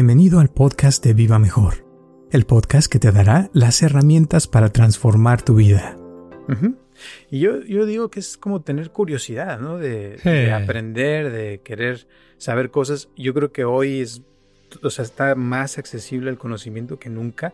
Bienvenido al podcast de Viva Mejor, el podcast que te dará las herramientas para transformar tu vida. Y yo, yo digo que es como tener curiosidad, ¿no? De, de, aprender, de querer saber cosas. Yo creo que hoy es, o sea, está más accesible el conocimiento que nunca.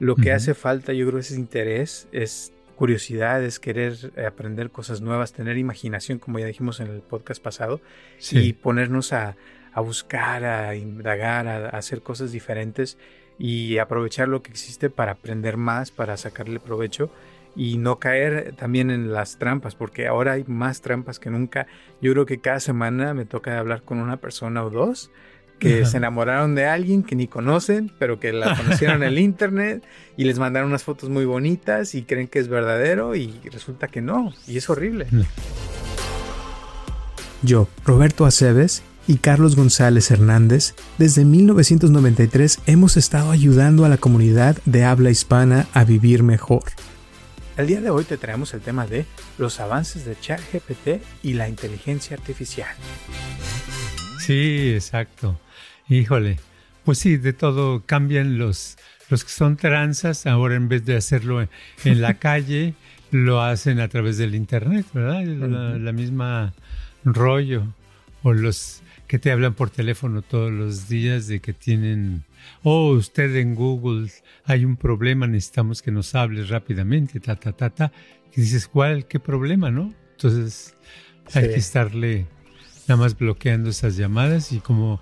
Lo que hace falta, yo creo, es interés, es curiosidad, es querer aprender cosas nuevas, tener imaginación, como ya dijimos en el podcast pasado, Sí. y ponernos a, a buscar, a indagar, a, a hacer cosas diferentes y aprovechar lo que existe para aprender más, para sacarle provecho y no caer también en las trampas, porque ahora hay más trampas que nunca. Yo creo que cada semana me toca hablar con una persona o dos que Ajá. se enamoraron de alguien que ni conocen, pero que la conocieron en el internet y les mandaron unas fotos muy bonitas y creen que es verdadero y resulta que no, y es horrible. Yo, Roberto Aceves y Carlos González Hernández, desde 1993 hemos estado ayudando a la comunidad de habla hispana a vivir mejor. El día de hoy te traemos el tema de los avances de ChatGPT y la inteligencia artificial. Sí, exacto. Híjole. Pues sí, de todo cambian los, los que son tranzas. Ahora en vez de hacerlo en, en la calle, lo hacen a través del internet, ¿verdad? La misma rollo. O los que te hablan por teléfono todos los días de que tienen, oh, usted en Google hay un problema, necesitamos que nos hables rápidamente, ta, ta, ta, ta. Y dices, ¿cuál? ¿Qué problema, no? Entonces hay que estarle nada más bloqueando esas llamadas y como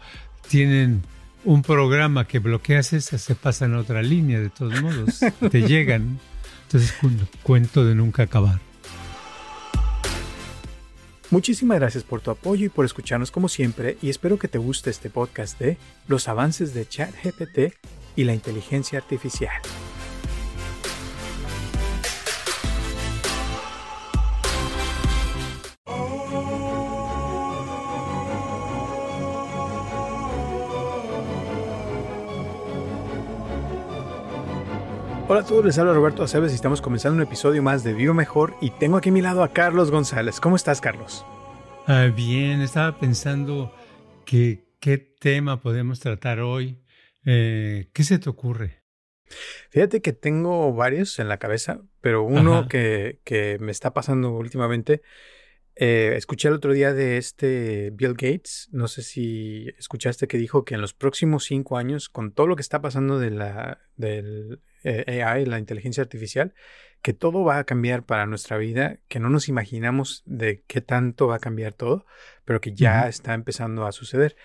tienen un programa que bloqueas esa, se pasan a otra línea de todos modos, te llegan. Entonces, cu- cuento de nunca acabar. Muchísimas gracias por tu apoyo y por escucharnos como siempre y espero que te guste este podcast de los avances de ChatGPT y la inteligencia artificial. Hola a todos, les habla Roberto Aceves y estamos comenzando un episodio más de Vivo Mejor y tengo aquí a mi lado a Carlos González. ¿Cómo estás, Carlos? Ah, bien, estaba pensando que qué tema podemos tratar hoy. Eh, ¿Qué se te ocurre? Fíjate que tengo varios en la cabeza, pero uno que, que me está pasando últimamente, eh, escuché el otro día de este Bill Gates, no sé si escuchaste que dijo que en los próximos cinco años, con todo lo que está pasando de la, del eh, AI, la inteligencia artificial, que todo va a cambiar para nuestra vida, que no nos imaginamos de qué tanto va a cambiar todo, pero que ya está empezando a suceder.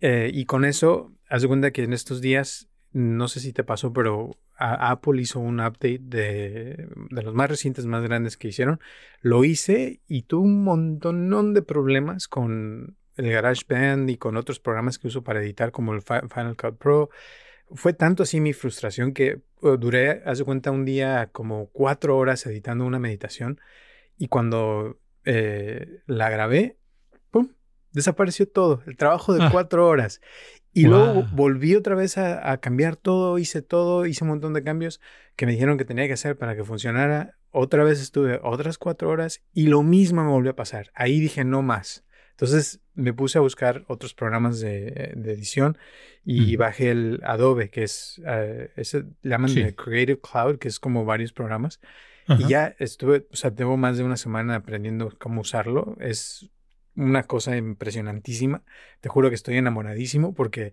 Eh, y con eso, haz de cuenta que en estos días, no sé si te pasó, pero a- Apple hizo un update de, de los más recientes, más grandes que hicieron. Lo hice y tuve un montón de problemas con el GarageBand y con otros programas que uso para editar, como el Fi- Final Cut Pro. Fue tanto así mi frustración que duré, haz de cuenta, un día como cuatro horas editando una meditación y cuando eh, la grabé, ¡pum! Desapareció todo, el trabajo de Ah. cuatro horas. Y luego volví otra vez a, a cambiar todo, hice todo, hice un montón de cambios que me dijeron que tenía que hacer para que funcionara. Otra vez estuve otras cuatro horas y lo mismo me volvió a pasar. Ahí dije no más. Entonces me puse a buscar otros programas de, de edición y bajé el Adobe, que es, eh, ese llaman Sí. Creative Cloud, que es como varios programas. Ajá. Y ya estuve, o sea, tengo más de una semana aprendiendo cómo usarlo. Es una cosa impresionantísima. Te juro que estoy enamoradísimo porque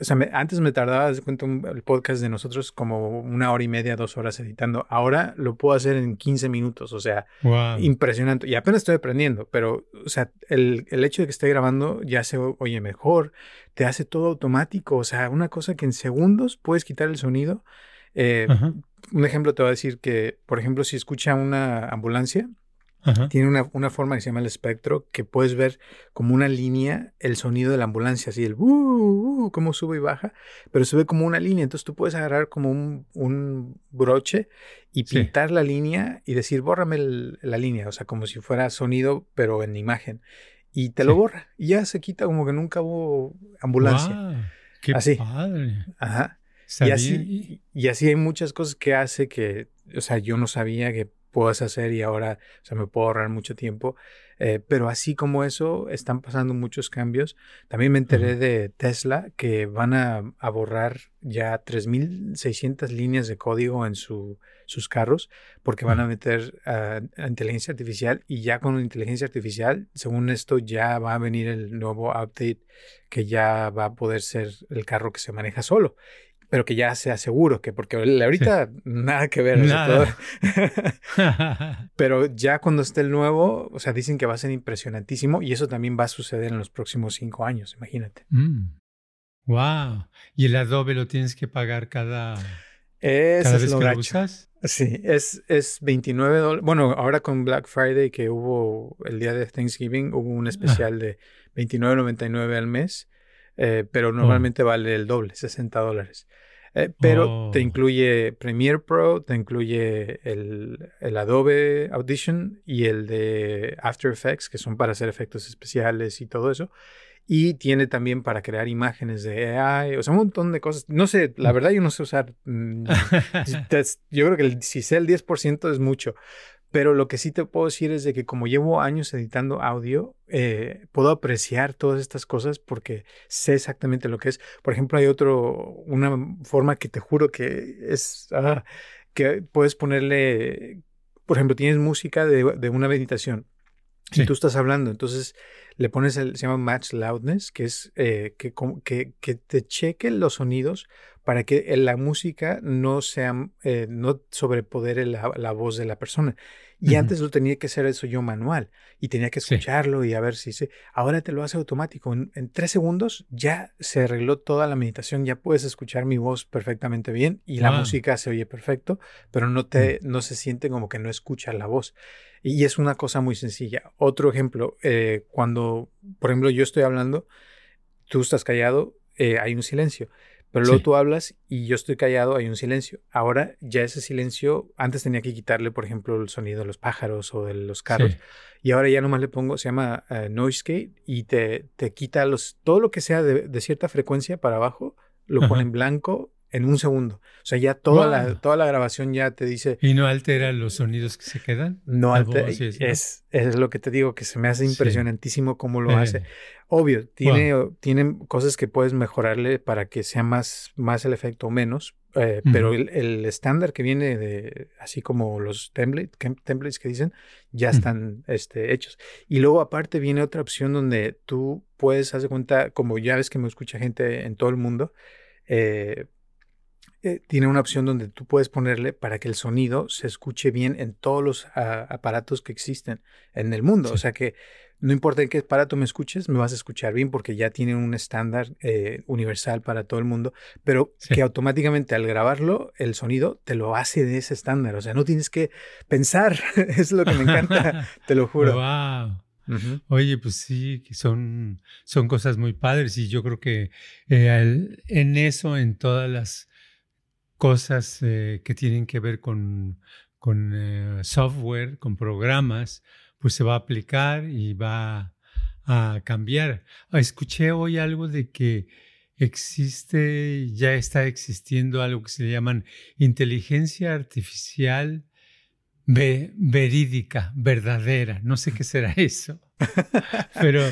o sea, antes me tardaba, de cuenta, el podcast de nosotros como una hora y media, dos horas editando. Ahora lo puedo hacer en 15 minutos, o sea, impresionante. Y apenas estoy aprendiendo, pero, o sea, el, el, hecho de que esté grabando ya se oye mejor, te hace todo automático, o sea, una cosa que en segundos puedes quitar el sonido. Eh, un ejemplo te voy a decir que, por ejemplo, si escucha una ambulancia, tiene una, una, forma que se llama el espectro, que puedes ver como una línea el sonido de la ambulancia, así el uh, uh, cómo sube y baja, pero se ve como una línea. Entonces tú puedes agarrar como un, un broche y pintar la línea y decir, bórrame la línea, o sea, como si fuera sonido, pero en imagen. Y te lo borra. Y ya se quita como que nunca hubo ambulancia. ¡Qué así. padre! Ajá. Y así, y así hay muchas cosas que hace que, o sea, yo no sabía que puedas hacer y ahora, o sea, me puedo ahorrar mucho tiempo. Eh, pero así como eso, están pasando muchos cambios. También me enteré de Tesla que van a, borrar ya 3.600 líneas de código en su, sus carros porque van a meter inteligencia artificial y ya con inteligencia artificial, según esto, ya va a venir el nuevo update que ya va a poder ser el carro que se maneja solo pero que ya sea seguro, que porque ahorita nada que ver. Nada. pero ya cuando esté el nuevo, o sea, dicen que va a ser impresionantísimo y eso también va a suceder en los próximos cinco años, imagínate. Wow. Mm. ¿Y el Adobe lo tienes que pagar cada, es vez que lo usas? Sí, es, es 29 dólares. Bueno, ahora con Black Friday que hubo el día de Thanksgiving, hubo un especial de 29.99 al mes. Eh, pero oh. normalmente vale el doble, 60 dólares. Eh, pero te oh. incluye Premiere Pro, te incluye el, el, Adobe Audition y el de After Effects, que son para hacer efectos especiales y todo eso. Y tiene también para crear imágenes de AI, o sea, un montón de cosas. No sé, la mm. verdad yo no sé usar. Mm, yo creo que si sé el 10% es mucho. Pero lo que sí te puedo decir es de que como llevo años editando audio, eh, puedo apreciar todas estas cosas porque sé exactamente lo que es. Por ejemplo, hay otro, una forma que te juro que es, ah, que puedes ponerle, por ejemplo, tienes música de, de una meditación y tú estás hablando, entonces le pones el, se llama match loudness, que es eh, que, que, que, te cheque los sonidos para que la música no sea, eh, no sobrepodere la, la, voz de la persona. Y antes lo tenía que hacer eso yo manual y tenía que escucharlo y a ver si se... Ahora te lo hace automático. En, tres segundos ya se arregló toda la meditación, ya puedes escuchar mi voz perfectamente bien y la música se oye perfecto, pero no, te, mm. no se siente como que no escuchas la voz. Y es una cosa muy sencilla. Otro ejemplo, eh, cuando, por ejemplo, yo estoy hablando, tú estás callado, eh, hay un silencio. Pero luego tú hablas y yo estoy callado, hay un silencio. Ahora ya ese silencio, antes tenía que quitarle, por ejemplo, el sonido de los pájaros o de los carros. Y ahora ya nomás le pongo, se llama uh, noise gate y te, te quita los, todo lo que sea de, cierta frecuencia para abajo, lo pone en blanco en un segundo. O sea, ya toda, la, toda la grabación ya te dice... ¿Y no altera los sonidos que se quedan? No altera. Es, es, lo que te digo, que se me hace impresionantísimo cómo lo hace. Eh. Obvio, tiene, tiene cosas que puedes mejorarle para que sea más, más el efecto o menos, eh, pero el estándar que viene de, así como los templates, templates que dicen, ya están este, hechos. Y luego aparte viene otra opción donde tú puedes, hacer cuenta, como ya ves que me escucha gente en todo el mundo, eh, eh, tiene una opción donde tú puedes ponerle para que el sonido se escuche bien en todos los ah, aparatos que existen en el mundo. O sea que no importa en qué aparato me escuches, me vas a escuchar bien porque ya tiene un estándar eh, universal para todo el mundo, pero que automáticamente al grabarlo, el sonido te lo hace de ese estándar. O sea, no tienes que pensar. es lo que me encanta, te lo juro. Wow. Oye, pues sí, son, son cosas muy padres y yo creo que eh, en eso, en todas las cosas eh, que tienen que ver con, con eh, software, con programas, pues se va a aplicar y va a cambiar. Ah, escuché hoy algo de que existe, ya está existiendo algo que se llaman inteligencia artificial verídica, verdadera. No sé qué será eso, pero,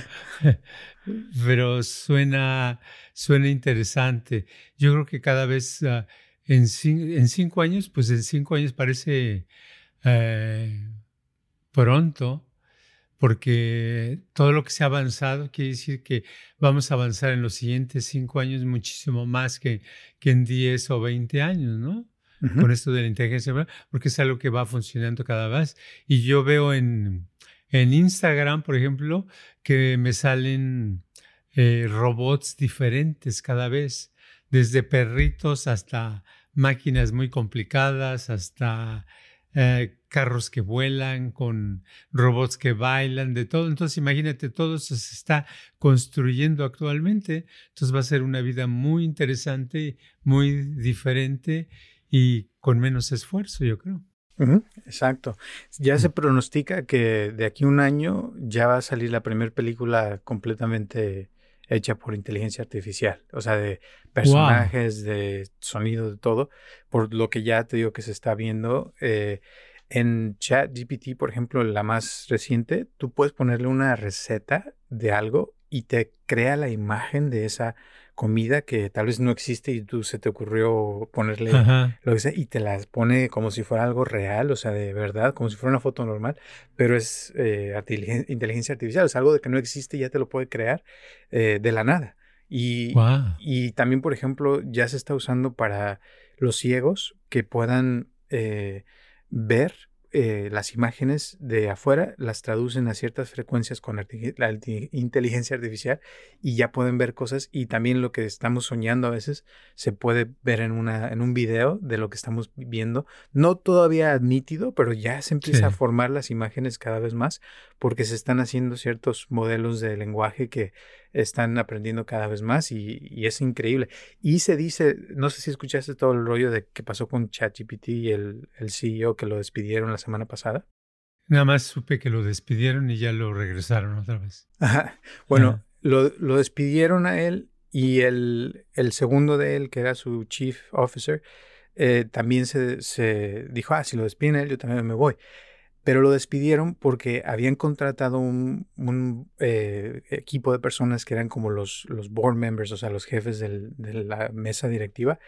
pero suena, suena interesante. Yo creo que cada vez ah, en, en, cinco años, pues en cinco años parece eh, pronto, porque todo lo que se ha avanzado quiere decir que vamos a avanzar en los siguientes cinco años muchísimo más que, que en 10 o 20 años, ¿no? Con esto de la inteligencia, porque es algo que va funcionando cada vez. Y yo veo en, en Instagram, por ejemplo, que me salen eh, robots diferentes cada vez, desde perritos hasta máquinas muy complicadas, hasta eh, carros que vuelan, con robots que bailan, de todo. Entonces, imagínate, todo eso se está construyendo actualmente. Entonces va a ser una vida muy interesante, muy diferente y con menos esfuerzo, yo creo. exacto. Ya se pronostica que de aquí a un año ya va a salir la primera película completamente hecha por inteligencia artificial, o sea, de personajes, de sonido, de todo, por lo que ya te digo que se está viendo. Eh, en ChatGPT, por ejemplo, la más reciente, tú puedes ponerle una receta de algo y te crea la imagen de esa comida que tal vez no existe y tú se te ocurrió ponerle lo que sea y te las pone como si fuera algo real, o sea, de verdad, como si fuera una foto normal, pero es eh, inteligencia artificial, es algo de que no existe y ya te lo puede crear eh, de la nada. Y, y también, por ejemplo, ya se está usando para los ciegos que puedan eh, ver eh, las imágenes de afuera, las traducen a ciertas frecuencias con la inteligencia artificial y ya pueden ver cosas y también lo que estamos soñando a veces se puede ver en, una, en un video de lo que estamos viendo. No todavía nítido, pero ya se empieza a formar las imágenes cada vez más porque se están haciendo ciertos modelos de lenguaje que están aprendiendo cada vez más y, es increíble. Y se dice, no sé si escuchaste todo el rollo de qué pasó con ChatGPT y el, el CEO que lo despidieron la semana pasada. Nada más supe que lo despidieron y ya lo regresaron otra vez. Bueno, Lo, despidieron a él y el, el, segundo de él, que era su chief officer, eh, también se, se, dijo, ah, si lo despiden a él, yo también me voy pero lo despidieron porque habían contratado un, eh, equipo de personas que eran como los, los board members, o sea, los jefes de la mesa directiva,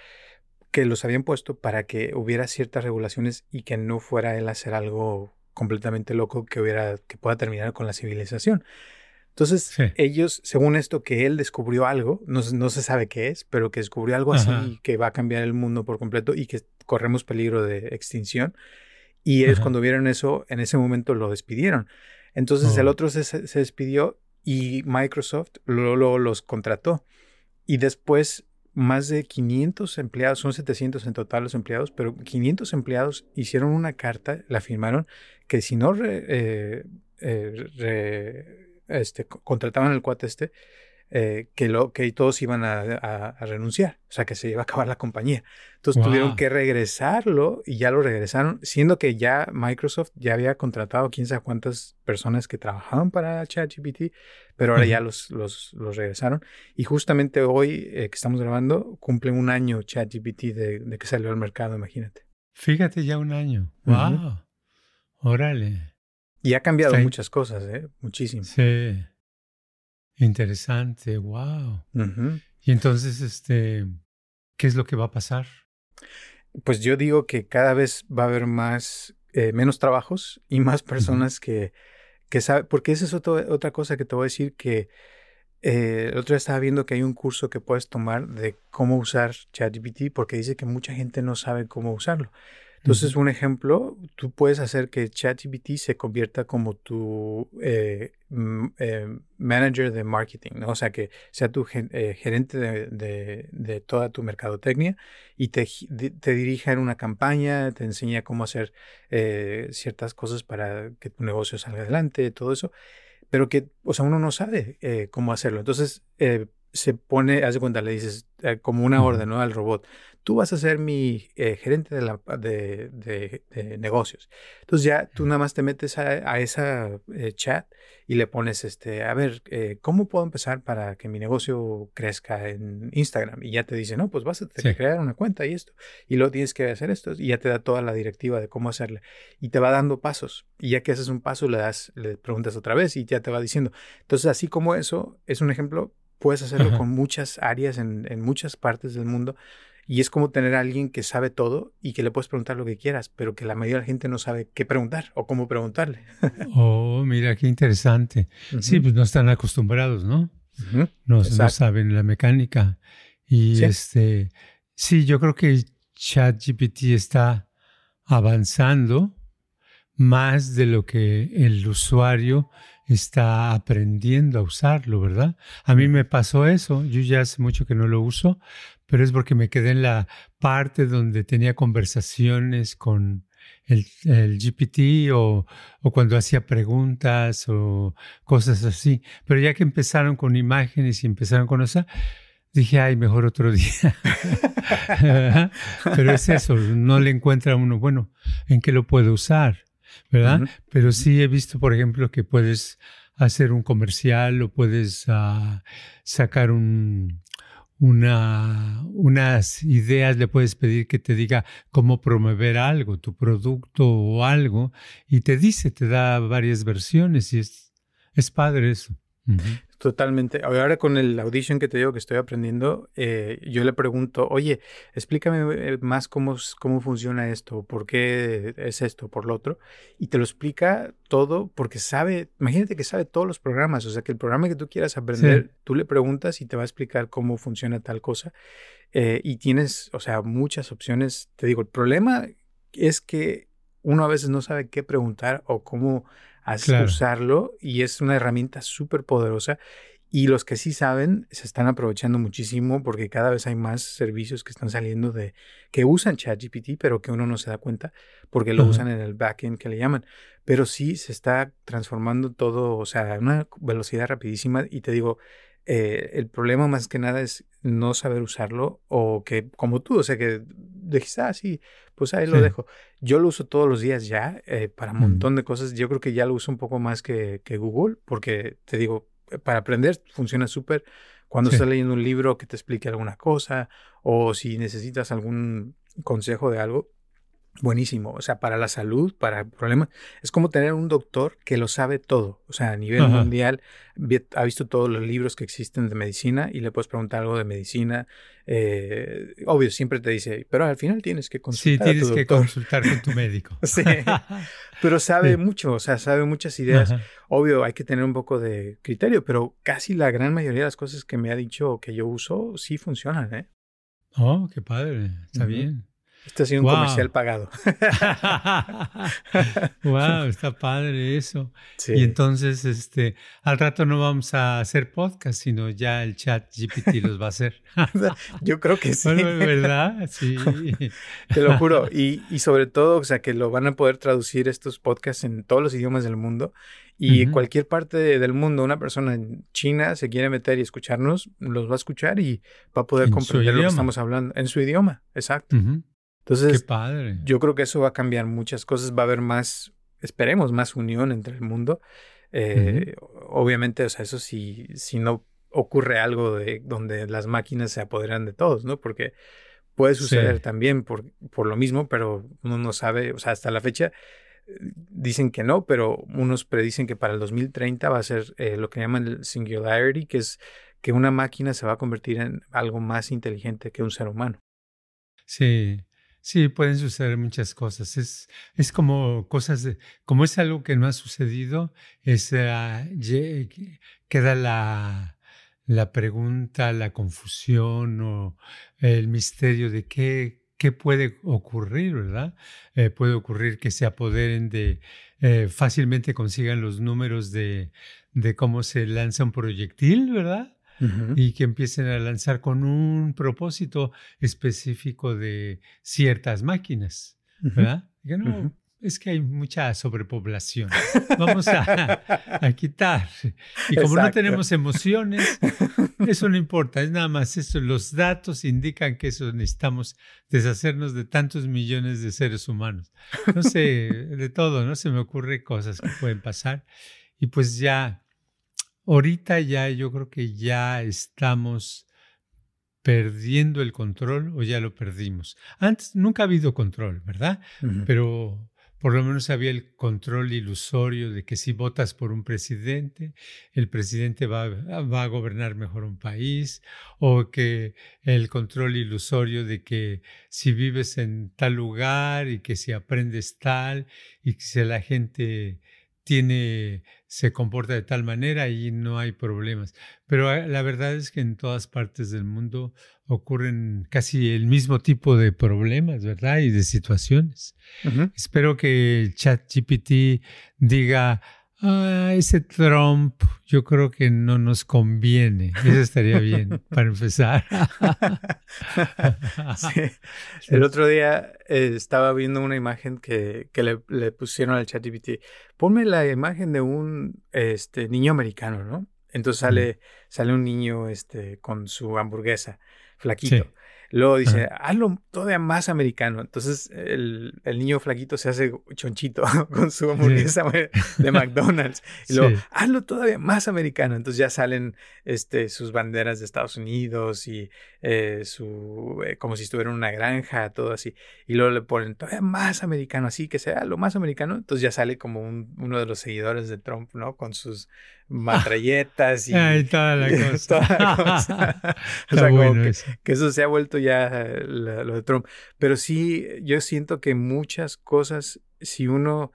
que los habían puesto para que hubiera ciertas regulaciones y que no fuera él a hacer algo completamente loco que hubiera que pueda terminar con la civilización. Entonces, ellos, según esto, que él descubrió algo, no, no, se sabe qué es, pero que descubrió algo así que va a cambiar el mundo por completo y que corremos peligro de extinción. Y ellos cuando vieron eso, en ese momento lo despidieron. Entonces el oh. otro se, se, despidió y Microsoft luego los contrató. Y después más de 500 empleados, son 700 en total los empleados, pero 500 empleados hicieron una carta, la firmaron, que si no eh, eh, este, contrataban al cuate este, eh, que, lo, que todos iban a, renunciar, o sea, que se iba a acabar la compañía. Entonces tuvieron que regresarlo y ya lo regresaron, siendo que ya Microsoft ya había contratado quién sabe cuántas personas que trabajaban para ChatGPT, pero ahora ya los, los, los, regresaron. Y justamente hoy eh, que estamos grabando, cumple un año ChatGPT de, de, que salió al mercado, imagínate. Fíjate, ya un año. ¡Wow! Órale. Y ha cambiado muchas cosas, ¿eh? Muchísimo. Sí. Interesante, wow. Y entonces, este, ¿qué es lo que va a pasar? Pues yo digo que cada vez va a haber más, eh, menos trabajos y más personas que, que saben, porque esa es otra cosa que te voy a decir que eh, el otro día estaba viendo que hay un curso que puedes tomar de cómo usar ChatGPT porque dice que mucha gente no sabe cómo usarlo. Entonces, un ejemplo, tú puedes hacer que ChatGPT se convierta como tu eh, eh, manager de marketing, ¿no? O sea, que sea tu eh, gerente de, toda tu mercadotecnia y te, te, dirija en una campaña, te enseña cómo hacer ciertas cosas para que tu negocio salga adelante, todo eso, pero que, o sea, uno no sabe cómo hacerlo. Entonces, se pone, haz de cuenta, le dices como una orden ¿no? al robot tú vas a ser mi eh, gerente de, la, de, de, negocios. Entonces ya tú nada más te metes a, esa eh, chat y le pones, este, a ver, eh, ¿cómo puedo empezar para que mi negocio crezca en Instagram? Y ya te dice, no, pues vas a tener que crear una cuenta y esto. Y luego tienes que hacer esto. Y ya te da toda la directiva de cómo hacerle. Y te va dando pasos. Y ya que haces un paso, le das, le preguntas otra vez y ya te va diciendo. Entonces, así como eso, es un ejemplo, puedes hacerlo con muchas áreas en, en muchas partes del mundo Y es como tener a alguien que sabe todo y que le puedes preguntar lo que quieras, pero que la mayoría de la gente no sabe qué preguntar o cómo preguntarle. oh, mira, qué interesante. Sí, pues no están acostumbrados, ¿no? no, no, saben la mecánica. Y este, sí, yo creo que ChatGPT está avanzando más de lo que el usuario está aprendiendo a usarlo, ¿verdad? A mí me pasó eso, yo ya hace mucho que no lo uso, pero es porque me quedé en la parte donde tenía conversaciones con el, GPT o, o, cuando hacía preguntas o cosas así. Pero ya que empezaron con imágenes y empezaron con eso, dije, ay, mejor otro día. pero es eso, no le encuentra uno, bueno, ¿en qué lo puedo usar? ¿Verdad? Pero sí he visto, por ejemplo, que puedes hacer un comercial o puedes uh, sacar un, una, unas ideas, le puedes pedir que te diga cómo promover algo, tu producto o algo, y te dice, te da varias versiones y es, es padre eso. Totalmente. Ahora con el audition que te digo que estoy aprendiendo, eh, yo le pregunto, oye, explícame eh, más cómo, cómo funciona esto, por qué es esto, por lo otro. Y te lo explica todo porque sabe, imagínate que sabe todos los programas, o sea que el programa que tú quieras aprender, tú le preguntas y te va a explicar cómo funciona tal cosa. Eh, y tienes, o sea, muchas opciones. Te digo, el problema es que uno a veces no sabe qué preguntar o cómo a usarlo y es una herramienta súper poderosa. Y los que sí saben se están aprovechando muchísimo porque cada vez hay más servicios que están saliendo de que usan ChatGPT, pero que uno no se da cuenta porque lo usan en el backend que le llaman. Pero sí se está transformando todo, o sea, a una velocidad rapidísima. Y te digo, eh, el problema más que nada es no saber usarlo o que, como tú, o sea, que dijiste, ah, sí, pues ahí lo dejo. Yo lo uso todos los días ya eh, para un montón de cosas. Yo creo que ya lo uso un poco más que, que Google porque, te digo, eh, para aprender funciona súper. Cuando estás leyendo un libro que te explique alguna cosa o si necesitas algún consejo de algo, buenísimo. O sea, para la salud, para problemas. Es como tener un doctor que lo sabe todo. O sea, a nivel mundial, ha visto todos los libros que existen de medicina y le puedes preguntar algo de medicina. Eh, obvio, siempre te dice, pero al final tienes que consultar. Sí, tienes que consultar con tu médico. sí. Pero sabe mucho, o sea, sabe muchas ideas. Obvio, hay que tener un poco de criterio, pero casi la gran mayoría de las cosas que me ha dicho que yo uso sí funcionan, ¿eh? Oh, qué padre. Está bien. Este ha sido un comercial pagado. wow, está padre eso. Y entonces, este, al rato no vamos a hacer podcast, sino ya el chat GPT los va a hacer. Yo creo que sí. ¿verdad? Sí. Te lo juro. Y, y, sobre todo, o sea, que lo van a poder traducir estos podcasts en todos los idiomas del mundo. Y en cualquier parte del mundo, una persona en China se quiere meter y escucharnos, los va a escuchar y va a poder comprender lo que estamos hablando en su idioma. Exacto. Entonces, padre. yo creo que eso va a cambiar muchas cosas, va a haber más, esperemos, más unión entre el mundo. Eh, obviamente, o sea, eso si, si no ocurre algo de donde las máquinas se apoderan de todos, ¿no? Porque puede suceder también por, por lo mismo, pero uno no sabe, o sea, hasta la fecha eh, dicen que no, pero unos predicen que para el 2030 va a ser eh, lo que llaman el singularity, que es que una máquina se va a convertir en algo más inteligente que un ser humano. Sí, Sí, pueden suceder muchas cosas. Es, es como cosas de, como es algo que no ha sucedido, es, queda la, la pregunta, la confusión o el misterio de qué, qué puede ocurrir, ¿verdad? Eh, puede ocurrir que se apoderen de, eh, fácilmente consigan los números de, de cómo se lanza un proyectil, ¿verdad? Y que empiecen a lanzar con un propósito específico de ciertas máquinas, ¿verdad? no, es que hay mucha sobrepoblación. Vamos a, quitar. Y como no tenemos emociones, eso no importa, es nada más eso. Los datos indican que eso necesitamos deshacernos de tantos millones de seres humanos. No sé, de todo, ¿no? Se me ocurre cosas que pueden pasar. Y pues ya Ahorita ya yo creo que ya estamos perdiendo el control o ya lo perdimos. Antes nunca ha habido control, ¿verdad? Pero por lo menos había el control ilusorio de que si votas por un presidente, el presidente va, va, a gobernar mejor un país, o que el control ilusorio de que si vives en tal lugar y que si aprendes tal y que si la gente tiene, se comporta de tal manera y no hay problemas. Pero ah, la verdad es que en todas partes del mundo ocurren casi el mismo tipo de problemas, ¿verdad? Y de situaciones. Espero que el chat GPT diga, Ah, ese Trump yo creo que no nos conviene. Eso estaría bien para empezar. El otro día eh, estaba viendo una imagen que, que le, le, pusieron al ChatGPT. Ponme la imagen de un este, niño americano, ¿no? Entonces sale, sale un niño este, con su hamburguesa, flaquito. Luego dice, hazlo todavía más americano. Entonces el, el, niño flaquito se hace chonchito con su hamburguesa de McDonald's. Y luego, hazlo todavía más americano. Entonces ya salen este, sus banderas de Estados Unidos y eh, su, eh, como si estuviera en una granja, todo así. Y luego le ponen todavía más americano, así que sea lo más americano. Entonces ya sale como un, uno de los seguidores de Trump, ¿no? Con sus matralletas y, toda la cosa. o sea, como que, eso se ha vuelto ya lo de Trump. Pero sí, yo siento que muchas cosas, si uno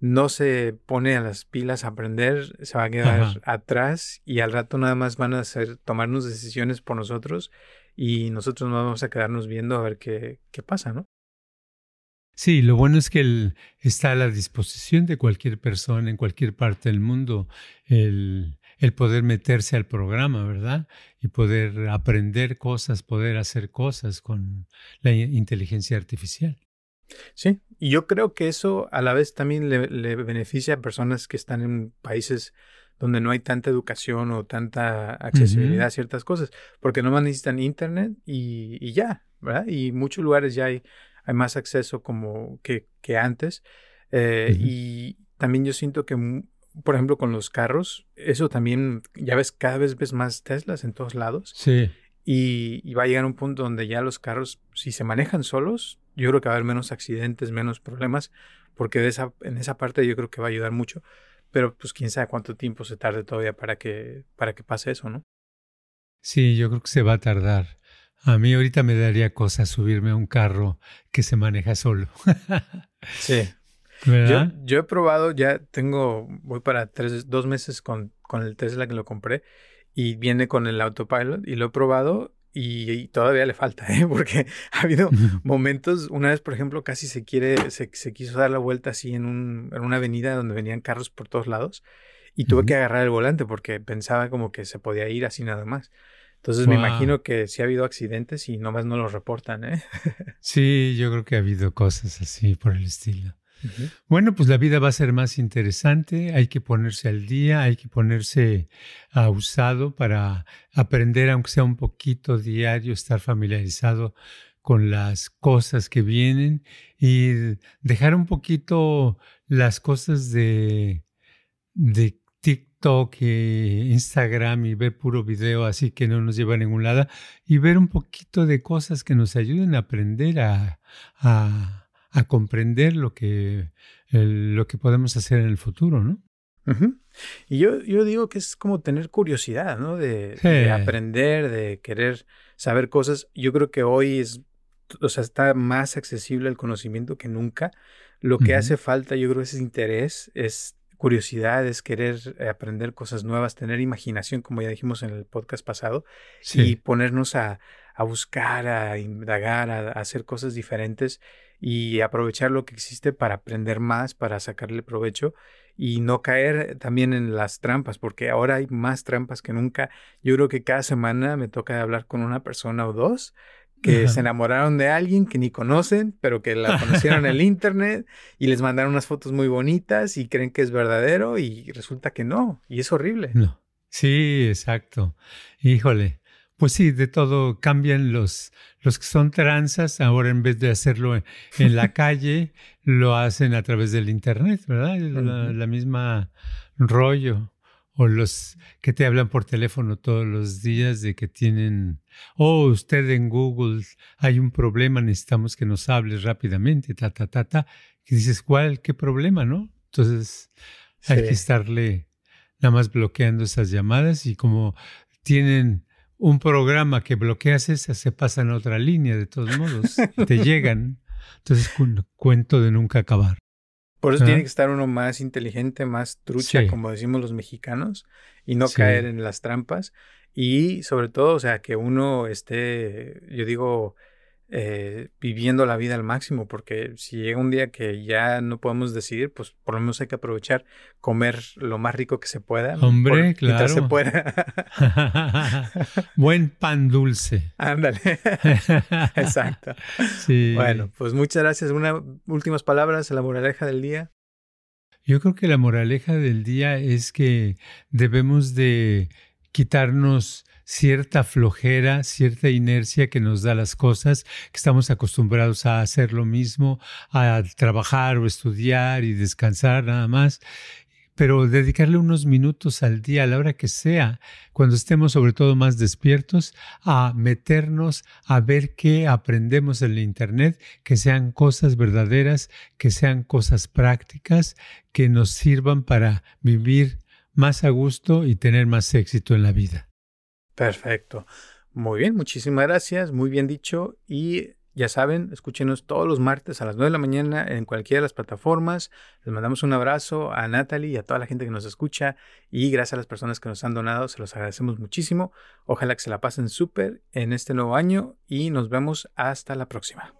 no se pone a las pilas a aprender, se va a quedar atrás y al rato nada más van a hacer, tomarnos decisiones por nosotros y nosotros no vamos a quedarnos viendo a ver qué, qué pasa, ¿no? Sí, lo bueno es que está a la disposición de cualquier persona en cualquier parte del mundo el, el poder meterse al programa, ¿verdad? Y poder aprender cosas, poder hacer cosas con la inteligencia artificial. Sí, y yo creo que eso a la vez también le, beneficia a personas que están en países donde no hay tanta educación o tanta accesibilidad a ciertas cosas, porque no necesitan internet y, y ya, ¿verdad? Y muchos lugares ya hay hay más acceso como que, que antes. Eh, y también yo siento que, por ejemplo, con los carros, eso también, ya ves, cada vez ves más Teslas en todos lados. Sí. Y, va a llegar un punto donde ya los carros, si se manejan solos, yo creo que va a haber menos accidentes, menos problemas, porque de esa, en esa parte yo creo que va a ayudar mucho. Pero pues quién sabe cuánto tiempo se tarde todavía para que, para que pase eso, ¿no? Sí, yo creo que se va a tardar. A mí ahorita me daría cosa subirme a un carro que se maneja solo. sí. ¿verdad? Yo, he probado, ya tengo, voy para tres, dos meses con, con el Tesla que lo compré y viene con el autopilot y lo he probado y, todavía le falta, ¿eh? porque ha habido momentos, una vez por ejemplo casi se quiere, se, se quiso dar la vuelta así en, un, en una avenida donde venían carros por todos lados y tuve que agarrar el volante porque pensaba como que se podía ir así nada más. Entonces me imagino que sí ha habido accidentes y nomás no los reportan, ¿eh? sí, yo creo que ha habido cosas así por el estilo. Bueno, pues la vida va a ser más interesante, hay que ponerse al día, hay que ponerse a usado para aprender, aunque sea un poquito diario, estar familiarizado con las cosas que vienen y dejar un poquito las cosas de, de TikTok, Instagram y ver puro video así que no nos lleva a ningún lado y ver un poquito de cosas que nos ayuden a aprender a, a, comprender lo que, lo que podemos hacer en el futuro, ¿no? Y yo, yo digo que es como tener curiosidad, ¿no? De, de, aprender, de querer saber cosas. Yo creo que hoy es, o sea, está más accesible el conocimiento que nunca. Lo que hace falta, yo creo, es interés, es curiosidad, es querer eh, aprender cosas nuevas, tener imaginación, como ya dijimos en el podcast pasado, y ponernos a, a, buscar, a indagar, a, hacer cosas diferentes y aprovechar lo que existe para aprender más, para sacarle provecho y no caer también en las trampas, porque ahora hay más trampas que nunca. Yo creo que cada semana me toca hablar con una persona o dos que se enamoraron de alguien que ni conocen, pero que la conocieron en el internet y les mandaron unas fotos muy bonitas y creen que es verdadero y resulta que no, y es horrible. No. Sí, exacto. Híjole. Pues sí, de todo cambian los, los que son tranzas, ahora en vez de hacerlo en, la calle, lo hacen a través del internet, ¿verdad? La, la misma rollo o los que te hablan por teléfono todos los días de que tienen, oh, usted en Google hay un problema, necesitamos que nos hables rápidamente, ta, ta, ta, ta, y dices, ¿cuál? ¿Qué problema, no? Entonces hay que estarle nada más bloqueando esas llamadas y como tienen un programa que bloqueas esa, se pasan a otra línea de todos modos, te llegan. Entonces, un cuento de nunca acabar. Por eso tiene que estar uno más inteligente, más trucha, como decimos los mexicanos, y no caer en las trampas. Y sobre todo, o sea, que uno esté, yo digo, eh, viviendo la vida al máximo, porque si llega un día que ya no podemos decidir, pues por lo menos hay que aprovechar comer lo más rico que se pueda. Hombre, claro. se pueda. Buen pan dulce. Ándale. Exacto. Sí. Bueno, pues muchas gracias. Unas últimas palabras, la moraleja del día. Yo creo que la moraleja del día es que debemos de quitarnos cierta flojera, cierta inercia que nos da las cosas, que estamos acostumbrados a hacer lo mismo, a trabajar o estudiar y descansar nada más, pero dedicarle unos minutos al día, a la hora que sea, cuando estemos sobre todo más despiertos, a meternos a ver qué aprendemos en la Internet, que sean cosas verdaderas, que sean cosas prácticas, que nos sirvan para vivir más a gusto y tener más éxito en la vida. Perfecto. Muy bien, muchísimas gracias, muy bien dicho. Y ya saben, escúchenos todos los martes a las 9 de la mañana en cualquiera de las plataformas. Les mandamos un abrazo a Natalie y a toda la gente que nos escucha. Y gracias a las personas que nos han donado, se los agradecemos muchísimo. Ojalá que se la pasen súper en este nuevo año y nos vemos hasta la próxima.